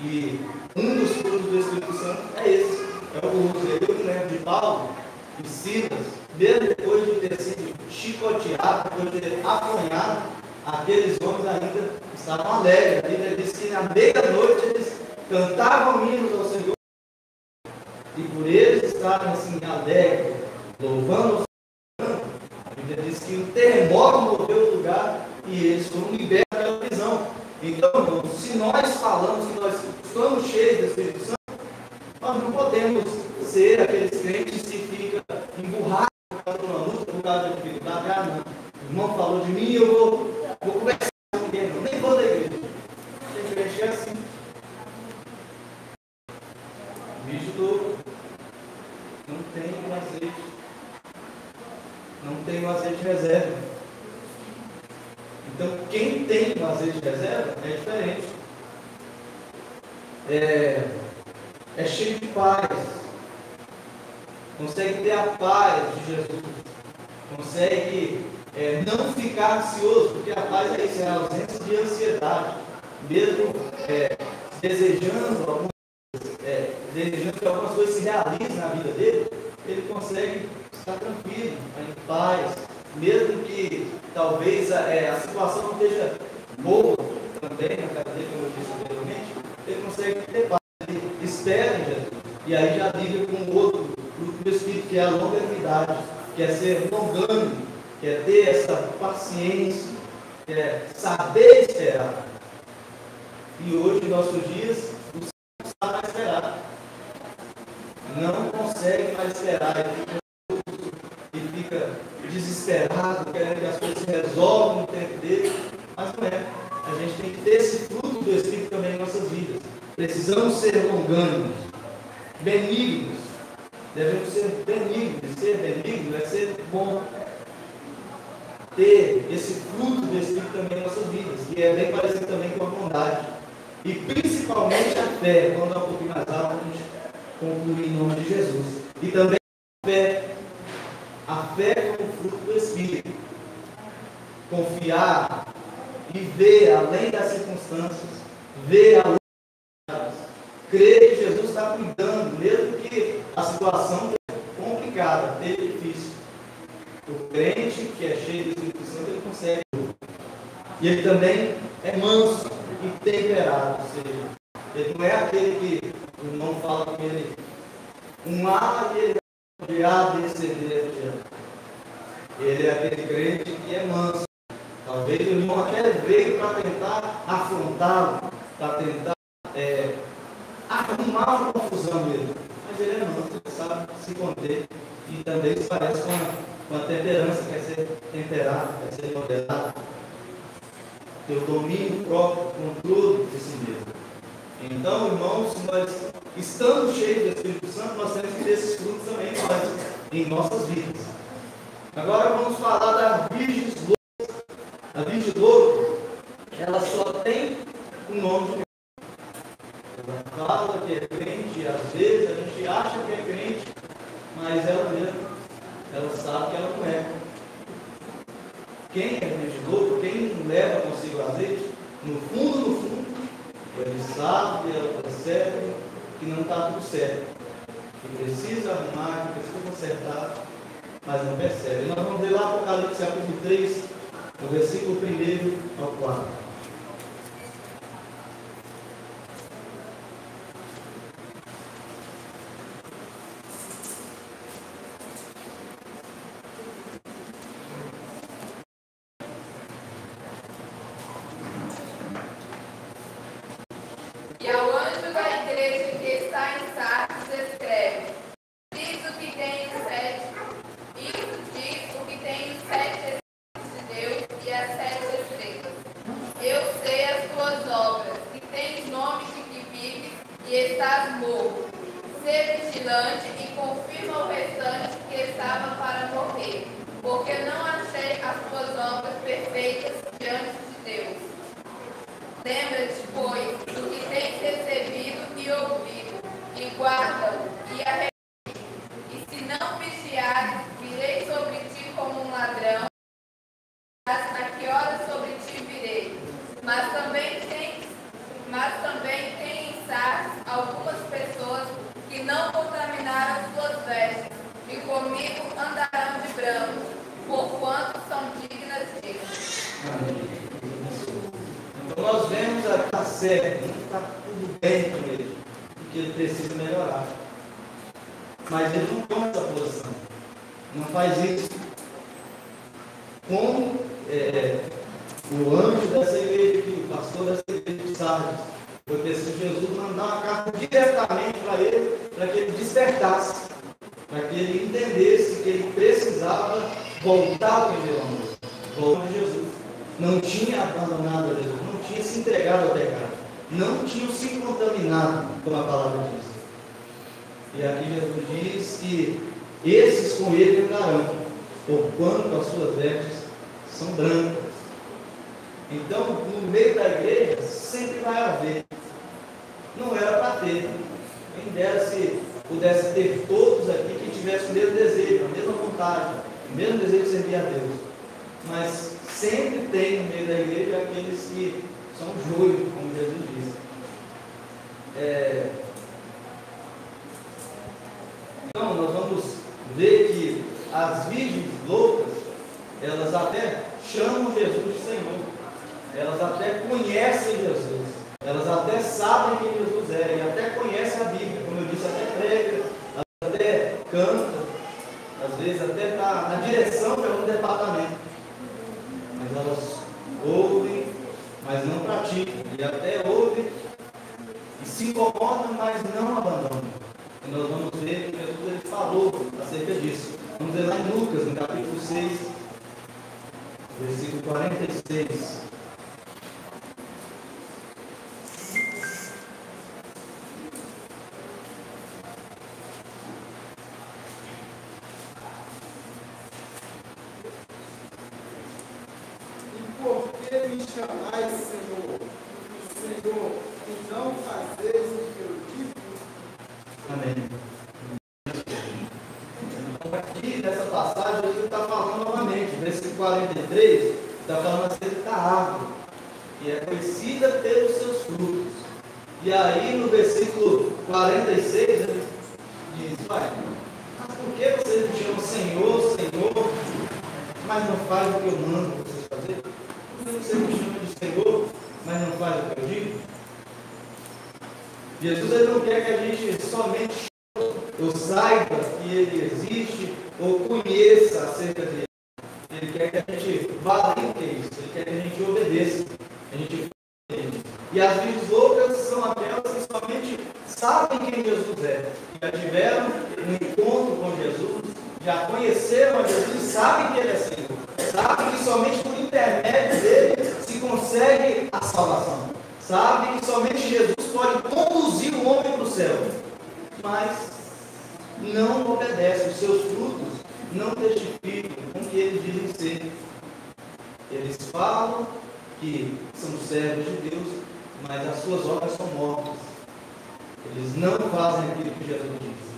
E um dos frutos do Espírito Santo é esse, é o gozo. Eu me lembro de Paulo e Silas, mesmo depois de ter sido chicoteado, depois de ter apanhado, aqueles homens ainda estavam alegres. A Bíblia diz que na meia-noite eles cantavam hinos ao Senhor. E por eles estarem assim alegres, louvando o Senhor, a Bíblia diz que um terremoto moveu o lugar e eles foram libertos daquela prisão. Então, se nós falamos que nós estamos cheios do Espírito Santo, nós não podemos ser aqueles crentes que ficam emburrados por causa de uma luta, por causa da dificuldade. Ah, não. O irmão falou de mim, eu vou, vou conversar com ninguém, não. nem vou da igreja. Tem crente é assim. Bicho do não tem o azeite. Não tem o azeite reserva. Então, quem tem o azeite reserva é diferente. É, é cheio de paz. Consegue ter a paz de Jesus. Consegue é, não ficar ansioso, porque a paz é isso, é a ausência de ansiedade. Mesmo é, desejando algumas, é, desejando que algumas coisas se realizem na vida dele, ele consegue estar tranquilo, em paz, mesmo que talvez a, é, a situação não esteja boa também na casa dele, como eu disse anteriormente, ele consegue ter paz, ele espera em Jesus. E aí já liga com o outro do Espírito, que é a longanimidade, que é ser longânimo, que é ter essa paciência, que é saber esperar. E hoje, em nossos dias, o Senhor está mais esperar. Não consegue mais esperar. Ele fica, ele fica desesperado, querendo que as coisas se resolvam no tempo dele. Mas não é. A gente tem que ter esse fruto do Espírito também em nossas vidas. Precisamos ser longânimos, benignos. Devemos ser benignos. Ser benigno é ser bom. Ter esse fruto do Espírito também em nossas vidas. E é bem parecido também com a bondade. E principalmente a fé. Quando um pouquinho mais alto, a gente conclui em nome de Jesus. E também a fé. A fé como fruto do Espírito. Confiar e ver além das circunstâncias. Ver além das Crer que Jesus está cuidando, mesmo que a situação seja complicada, seja difícil. O crente que é cheio do Espírito Santo, ele consegue. E ele também é manso e temperado. Ou seja, ele não é aquele que o irmão fala com ele, um ar ele de A, B, C, D, Ele é aquele crente que é manso. Talvez o irmão até veio para tentar afrontá-lo, para tentar é, arrumar uma confusão nele. Ele é manso, ele sabe se conter. E também se parece com a temperança, quer ser temperado, quer ser moderado, ter o domínio próprio, controle de si mesmo. Então, irmãos, nós estamos cheios do Espírito Santo, nós temos que ter esses frutos também em nossas vidas. Agora vamos falar da Virgem Louca. A Virgem Louca, ela só tem um nome de ela fala que é crente, às vezes acha que é crente, mas ela mesmo, ela sabe que ela não é. Quem é crente louco, quem leva consigo azeite, no fundo, no fundo, ele sabe, ela percebe que não está tudo certo. Que precisa arrumar, que precisa consertar, mas não percebe. Nós vamos ver lá Apocalipse capítulo 3, no versículo 1 ao 4. mas sempre tem no meio da igreja aqueles que são joio, como Jesus disse. É... Então, nós vamos ver que as virgens loucas, elas até chamam Jesus de Senhor, elas até conhecem Jesus, elas até E as vidas loucas são aquelas que somente sabem quem Jesus é, já tiveram um encontro com Jesus, já conheceram a Jesus, sabem que ele é Senhor, sabem que somente por intermédio dele se consegue a salvação, sabem que somente Jesus pode conduzir o homem para o céu, mas não obedece, os seus frutos não testificam com o que eles dizem ser. Eles falam que são servos de Deus, mas as suas obras são mortas. Eles não fazem aquilo que Jesus diz.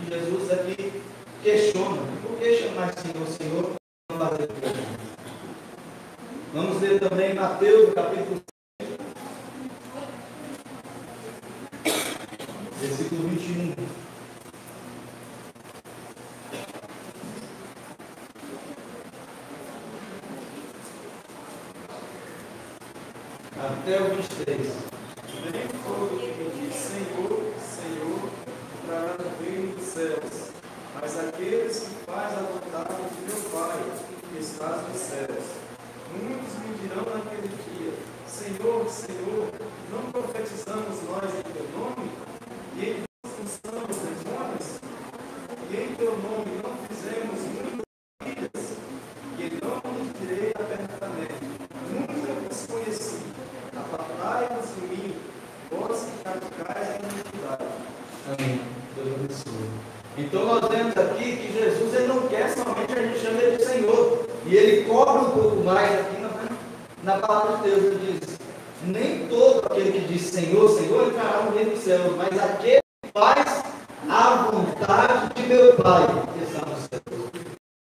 E Jesus aqui questiona: por que chamar Senhor, Senhor, não fazer o Vamos ler também Mateus, capítulo 5, versículo 21. Até o 23. Nem todo que diz Senhor, Senhor, entrará no reino dos céus, mas aqueles que fazem a vontade de meu Pai, que está nos céus. Muitos me dirão naquele dia: Senhor, Senhor, não profetizamos nós em teu nome? E em teu expulsamos demônios? E em teu nome não fizemos muitas maravilhas? E não lhes direi abertamente: Nunca vos conheci. Apartai-vos de mim, vós que praticais a iniquidade. Amém. Deus abençoe. Então nós vemos aqui que Jesus ele não quer somente a gente chama ele de Senhor. E ele cobra um pouco mais aqui na, na palavra de Deus. Ele diz: Nem todo aquele que diz Senhor, Senhor, entrará no reino dos céus, mas aquele que faz a vontade de meu Pai está no céu.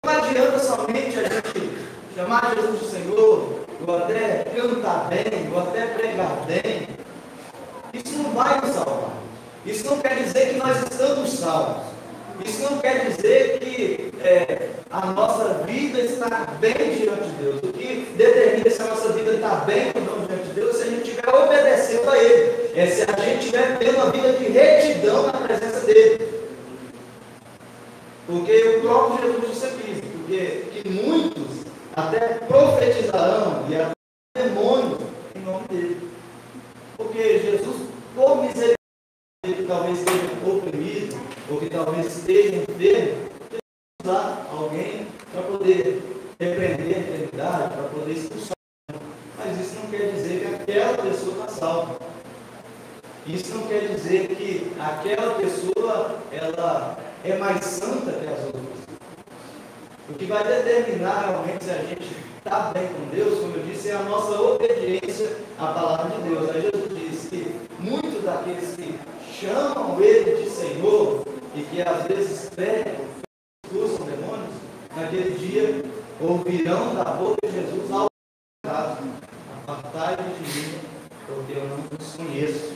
Não adianta somente a gente chamar Jesus de Senhor, ou até cantar bem, ou até pregar bem. Isso não vai nos salvar. Isso não quer dizer que nós estamos salvos. Isso não quer dizer que é, a nossa vida está bem diante de Deus. O que determina se a nossa vida está bem ou não diante de Deus é se a gente estiver obedecendo a Ele. É se a gente estiver tendo uma vida de retidão na presença dEle. Porque o próprio Jesus disse aqui, porque que muitos até profetizarão e até demônios em nome dele. Porque Jesus, por misericórdia, ele talvez esteja oprimido, ou que talvez esteja enfermo, usar alguém para poder repreender a enfermidade, para poder expulsar. Mas isso não quer dizer que aquela pessoa está salva. Isso não quer dizer que aquela pessoa ela é mais santa que as outras. O que vai determinar realmente se a gente está bem com Deus, como eu disse, é a nossa obediência à palavra de Deus. Aí Jesus diz que muitos daqueles que chamam Ele de Senhor e que às vezes pregam, expulsam demônios, naquele dia ouvirão da boca de Jesus ao caso, apartai-vos de mim, porque eu não vos conheço.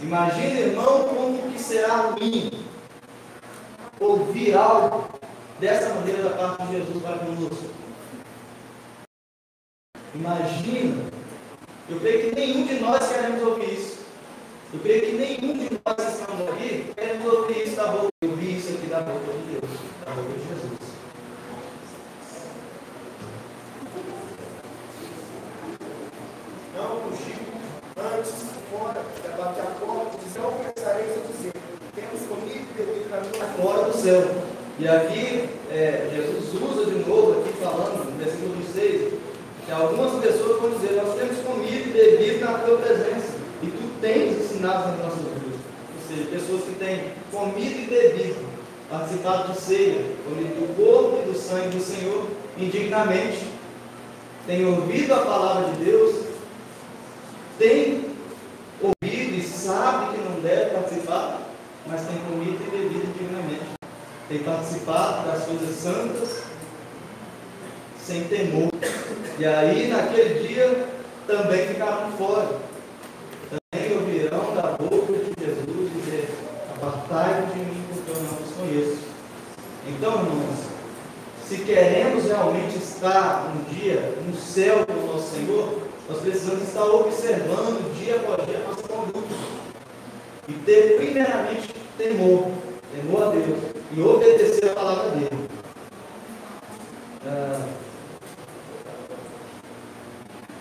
Imagina, irmão, como que será ruim ouvir algo dessa maneira da parte de Jesus para conosco. Imagina, eu creio que nenhum de nós queremos ouvir isso. Eu creio que nenhum de nós que estamos aqui queremos ouvir isso da boca. Eu ouvi isso aqui da boca de Deus, da boca de Jesus. Não fugiu antes, fora, bater a porta, dizer, não começareis a dizer, temos comido e bebido na minha Fora do céu. E aqui, é, Jesus usa de novo, aqui falando, no versículo 26, que algumas pessoas vão dizer, nós temos comido e bebido na tua presença, e tu tens ensinado nas nossas vidas. Ou seja, pessoas que têm comido e bebido, participado de ceia, do corpo e do sangue do Senhor, indignamente, têm ouvido a palavra de Deus, têm ouvido e sabe que não deve participar, mas têm comido e bebido indignamente. Têm participado das coisas santas sem temor. E aí, naquele dia, também ficaram fora. Também ouvirão da boca de Jesus dizer: Apartai-vos de mim, porque eu não os conheço. Então, irmãos, se queremos realmente estar um dia no céu com o nosso Senhor, nós precisamos estar observando dia após dia a nossa conduta. E ter, primeiramente, temor, temor a Deus, e obedecer a palavra dele. Ah,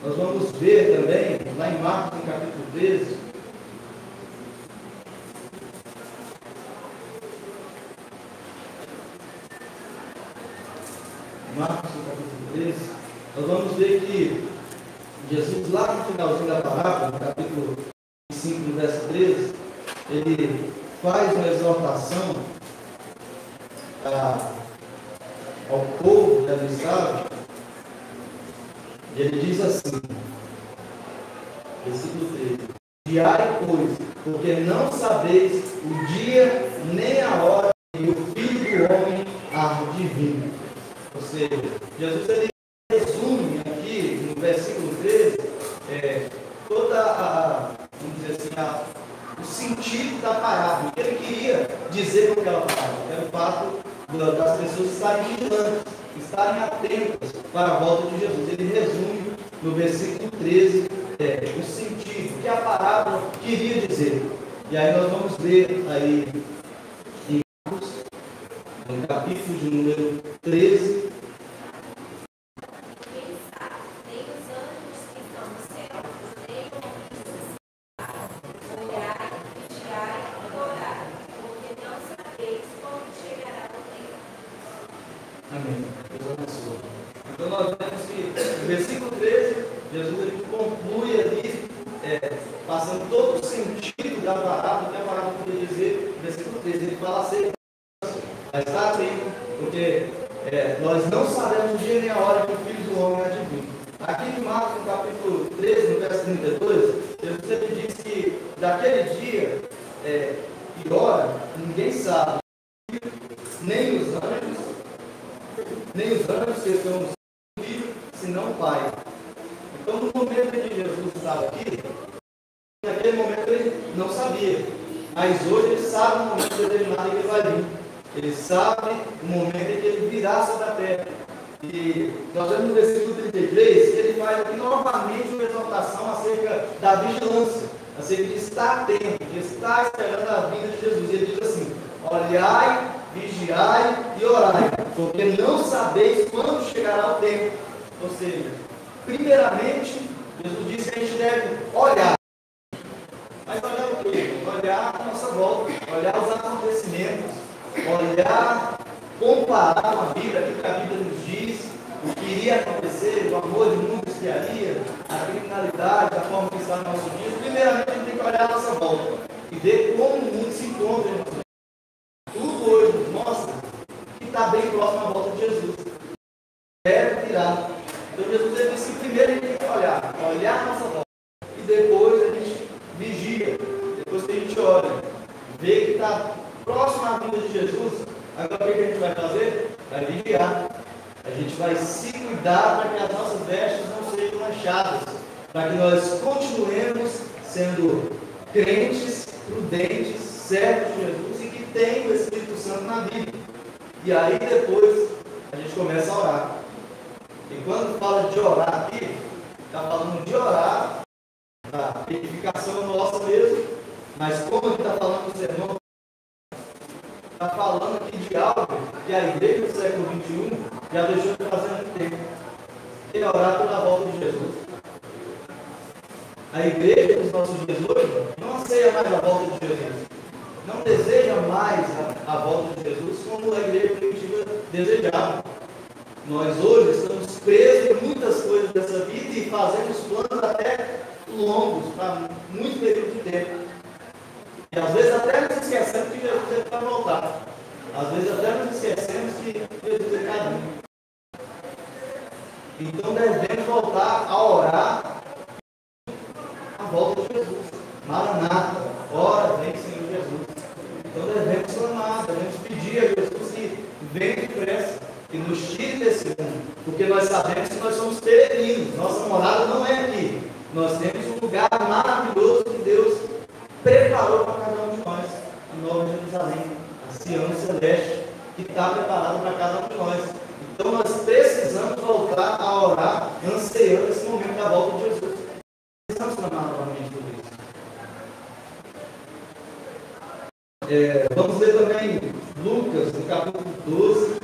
nós vamos ver também, lá em Marcos, no capítulo 13, Marcos, no capítulo 13, nós vamos ver que Jesus, lá no finalzinho da parábola, no capítulo 5, verso 13, ele faz uma exortação a, ao povo de Abissal, ele diz assim, versículo 13, Viai, pois, porque não sabeis o dia nem a hora que o Filho do Homem há de vir. Ou seja, Jesus ele atentas para a volta de Jesus. Ele resume no versículo 13 é, o sentido que a parábola queria dizer. E aí nós vamos ler aí Olhai, vigiai e orai, porque não sabeis quando chegará o tempo. Ou seja, primeiramente, Jesus disse que a gente deve olhar. Mas olhar o quê? Olhar a nossa volta, olhar os acontecimentos, olhar, comparar com a vida, o que a vida nos diz, o que iria acontecer, o amor de mundo que haria, a criminalidade, a forma que está no nosso dia. Primeiramente, a gente tem que olhar a nossa volta e ver como o mundo se encontra para que nós continuemos sendo crentes, prudentes, servos de Jesus e que tenham o Espírito Santo na vida. E aí depois a gente começa a orar. E quando fala de orar aqui, está falando de orar, da edificação nossa mesmo, mas como ele está falando com os irmãos, está falando aqui de algo que a igreja do século XXI já deixou de fazer há muito tempo. Que é orar pela volta de Jesus. A igreja dos nossos dias hoje não anseia mais a volta de Jesus. Não deseja mais a, a volta de Jesus como a igreja primitiva desejava. Nós hoje estamos presos em muitas coisas dessa vida e fazemos planos até longos, para muito período de tempo. E às vezes até nos esquecemos que Jesus é tem para voltar. Às vezes até nos esquecemos que Jesus é caminho. Então devemos voltar a orar Jesus. Maranata, ora, vem Senhor Jesus. Então devemos clamar, é devemos pedir a Jesus que venha depressa, que nos tire desse mundo. Porque nós sabemos que nós somos peregrinos, nossa morada não é aqui. Nós temos um lugar maravilhoso que Deus preparou para cada um de nós, a Nova Jerusalém, a Sião Celeste, que está preparada para cada um de nós. Então nós precisamos voltar a orar, anseando esse momento da volta de Jesus. É, vamos ler também Lucas, no capítulo 12,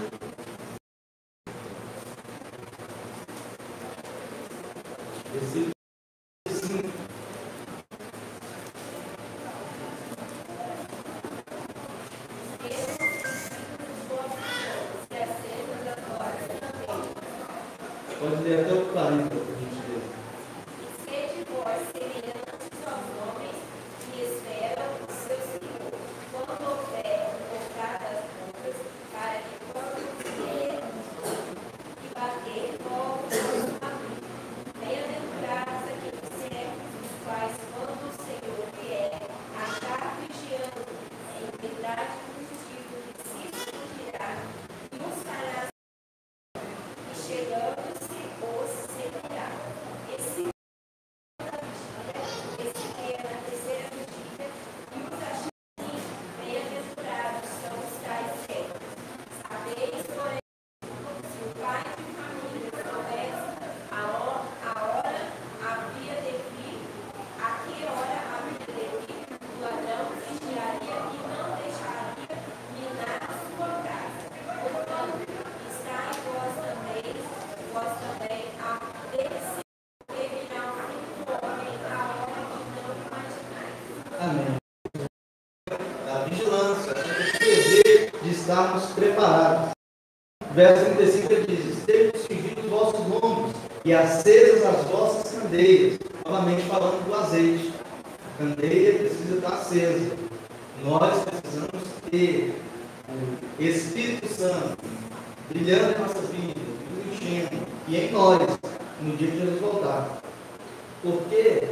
35 ele diz: Estejam cingidos os vossos lombos e acesas as vossas candeias. Novamente falando do azeite. A candeia precisa estar acesa. Nós precisamos ter o Espírito Santo brilhando em nossas vidas, nos enchendo, e em nós, no dia que Jesus voltar. Porque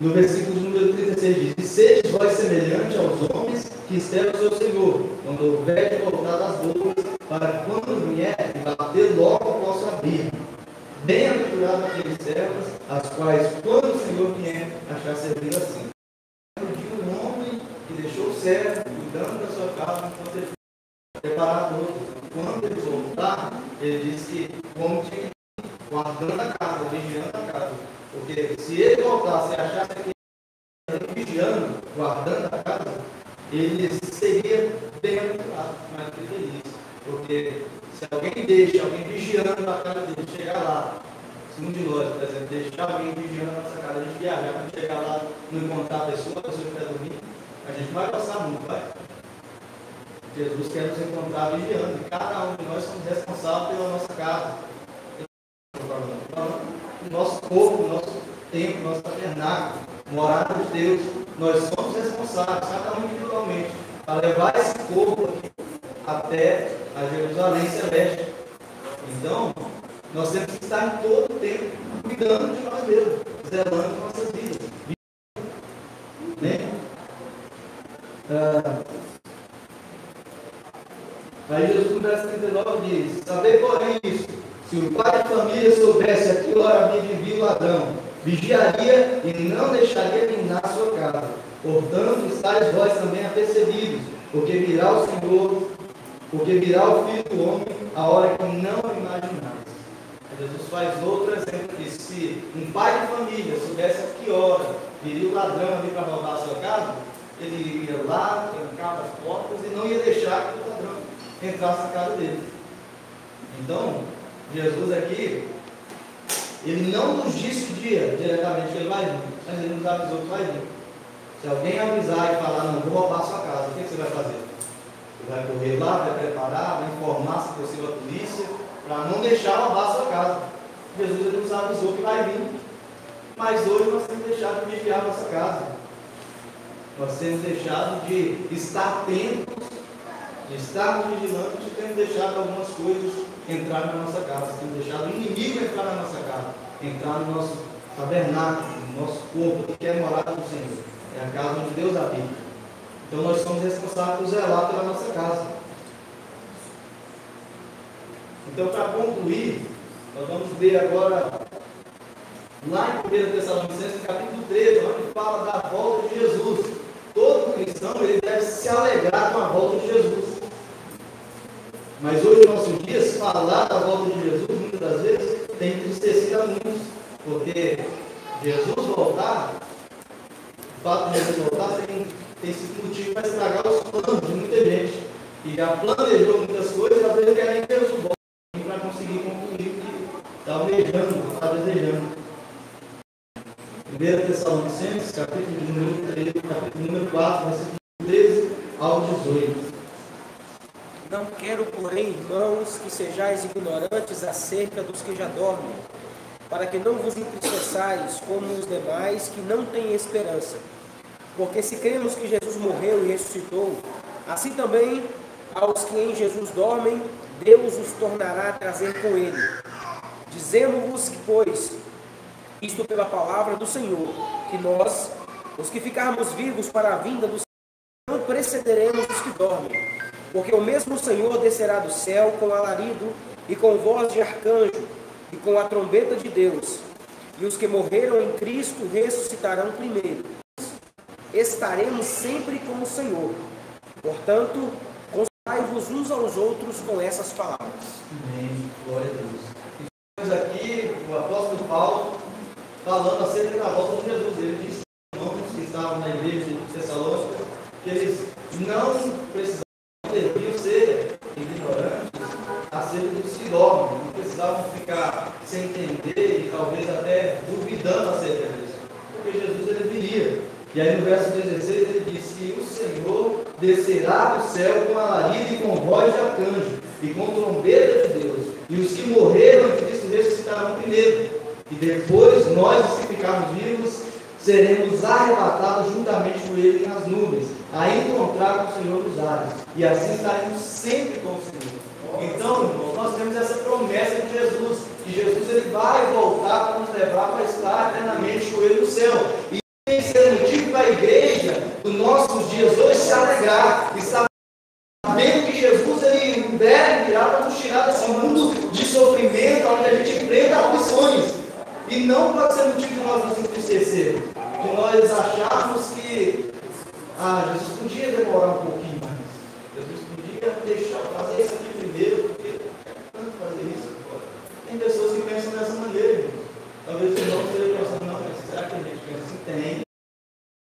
no versículo número 36 diz: sedes vós semelhante aos homens que esperam o seu Senhor, quando houver de voltar das boas, para quando vier e bater logo posso abrir. Bem-aventurado aqueles servos, as quais, quando o Senhor vier, achar servindo assim. De um homem que deixou o servo, cuidando da sua casa, enquanto ele preparar outros. Quando ele voltar, ele disse que como tinha que guardando a casa, vigiando a casa. Porque se ele voltasse e achasse que ele vigiando, guardando a casa, ele seria bem aventurado, mais que feliz. Porque se alguém deixa alguém vigiando a casa dele, chegar lá, se um de nós, por exemplo, deixar alguém vigiando a nossa casa, a gente viajar, quando chegar lá, não encontrar a pessoa, a pessoa que está dormindo, a gente vai passar muito, vai. Jesus quer nos encontrar vigiando, e cada um de nós somos responsáveis pela nossa casa. O nosso corpo, nosso tempo, nosso tabernáculo, morar de Deus, nós somos responsáveis, cada um individualmente, para levar esse corpo aqui até a Jerusalém Celeste. Então, nós temos que estar em todo o tempo cuidando de nós mesmos, zelando nossas vidas. Né? Ah, aí Jesus no verso 39 diz, saber porém isso, se o pai de família soubesse a que hora havia vindo o ladrão, vigiaria e não deixaria minar sua casa. Portanto, estáis vós também apercebidos, porque virá o Senhor, porque virá o Filho do Homem a hora que não imaginais. Jesus faz outro exemplo que se um pai de família soubesse a que hora viria o ladrão ali para roubar a sua casa, ele ia lá, trancava as portas e não ia deixar que o ladrão entrasse na casa dele. Então, Jesus aqui ele não nos disse o dia diretamente que ele vai vir, mas ele nos avisou que vai vir. Se alguém avisar e falar, não, vou roubar a sua casa, o que, você vai fazer? Você vai correr lá, vai preparar, vai informar, se possível, a polícia, para não deixar roubar a sua casa. Jesus nos avisou que vai vir. Mas hoje nós temos deixado de vigiar a nossa casa. Nós temos deixado de estar atentos, de estarmos vigilantes e temos deixado algumas coisas entrar na nossa casa, temos deixado o inimigo entrar na nossa casa, entrar no nosso tabernáculo, no nosso corpo, que é morar com o Senhor. É a casa onde Deus habita. Então nós somos responsáveis por zelar pela nossa casa. Então, para concluir, nós vamos ver agora, lá em 1 Tessalonicenses, capítulo 13, onde fala da volta de Jesus. Todo cristão ele deve se alegrar com a volta de Jesus. Mas hoje, no nosso dia, se falar da volta de Jesus, muitas das vezes, tem entristecido a muitos, porque Jesus voltar, o fato de Jesus voltar tem, tem sido motivo para estragar os planos de muita gente, que já planejou muitas coisas, às vezes querem que Jesus volte para conseguir concluir o que está almejando, está desejando. 1 Tessalonicenses, capítulo número 3, capítulo número 4, versículo 13 ao 18. Não quero, porém, irmãos, que sejais ignorantes acerca dos que já dormem, para que não vos entristeçais como os demais que não têm esperança. Porque se cremos que Jesus morreu e ressuscitou, assim também aos que em Jesus dormem, Deus os tornará a trazer com ele. Dizemos-vos, pois, isto pela palavra do Senhor, que nós, os que ficarmos vivos para a vinda do Senhor, não precederemos os que dormem. Porque o mesmo Senhor descerá do céu com alarido e com voz de arcanjo e com a trombeta de Deus. E os que morreram em Cristo ressuscitarão primeiro. Estaremos sempre com o Senhor. Portanto, consolai-vos uns aos outros com essas palavras. Amém. Glória a Deus. Estamos aqui o apóstolo Paulo falando acerca da volta de Jesus. Ele disse aos irmãos que estavam na igreja de Tessalônica que eles não precisavam deviam ser ignorantes acerca do Silogo, não precisavam ficar sem entender e talvez até duvidando acerca disso, porque Jesus ele viria. E aí no verso 16 ele diz que o Senhor descerá do céu com alarido e com voz de arcanjo, e com trombeta de Deus. E os que morreram em Cristo ressuscitarão primeiro. E depois nós, os que ficarmos vivos, seremos arrebatados juntamente com Ele nas nuvens, a encontrar com o Senhor nos ares. E assim estaremos sempre com o Senhor. Então, irmãos, nós temos essa promessa de Jesus, que Jesus ele vai voltar para nos levar para estar eternamente com Ele no céu. E tem que ser motivo para a igreja, nos nossos dias hoje, se alegrar e sabendo que Jesus ele deve virar para nos tirar desse mundo de sofrimento, onde a gente enfrenta aflições. E não pode ser motivo de nós nos entristecermos, de nós acharmos que ah, Jesus podia demorar um pouquinho mais. Jesus podia deixar fazer isso aqui primeiro, porque tanto fazer isso. Tem pessoas que pensam dessa maneira. Talvez o irmão esteja pensando, não, mas será que a gente pensa assim? Tem.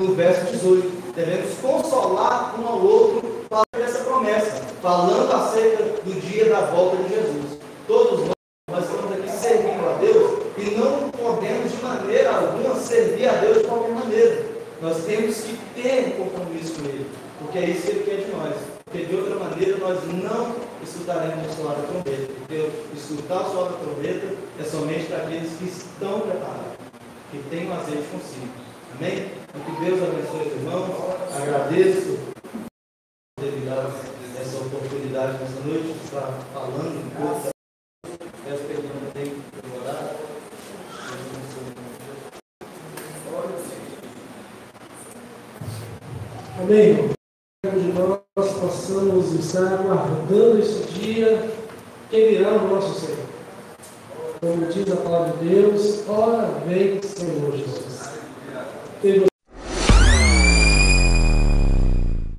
No verso 18, devemos consolar um ao outro falando dessa promessa, falando acerca do dia da volta de Jesus. Todos nós, nós estamos aqui servindo a Deus e não podemos de maneira alguma servir a Deus de qualquer maneira. Nós temos que ter um compromisso com Ele, porque é isso que Ele quer de nós. Porque de outra maneira nós não escutaremos o soar da trombeta. Porque escutar o soar da trombeta é somente para aqueles que estão preparados, que têm o azeite consigo. Amém? Então, que Deus abençoe os irmãos. Agradeço ter me dado essa oportunidade nessa noite de estar falando um pouco. Peço perdão também por demorar. Amém? De nós possamos estar aguardando esse dia que virá o nosso Senhor. Como diz a palavra de Deus, ora vem Senhor Jesus. Teve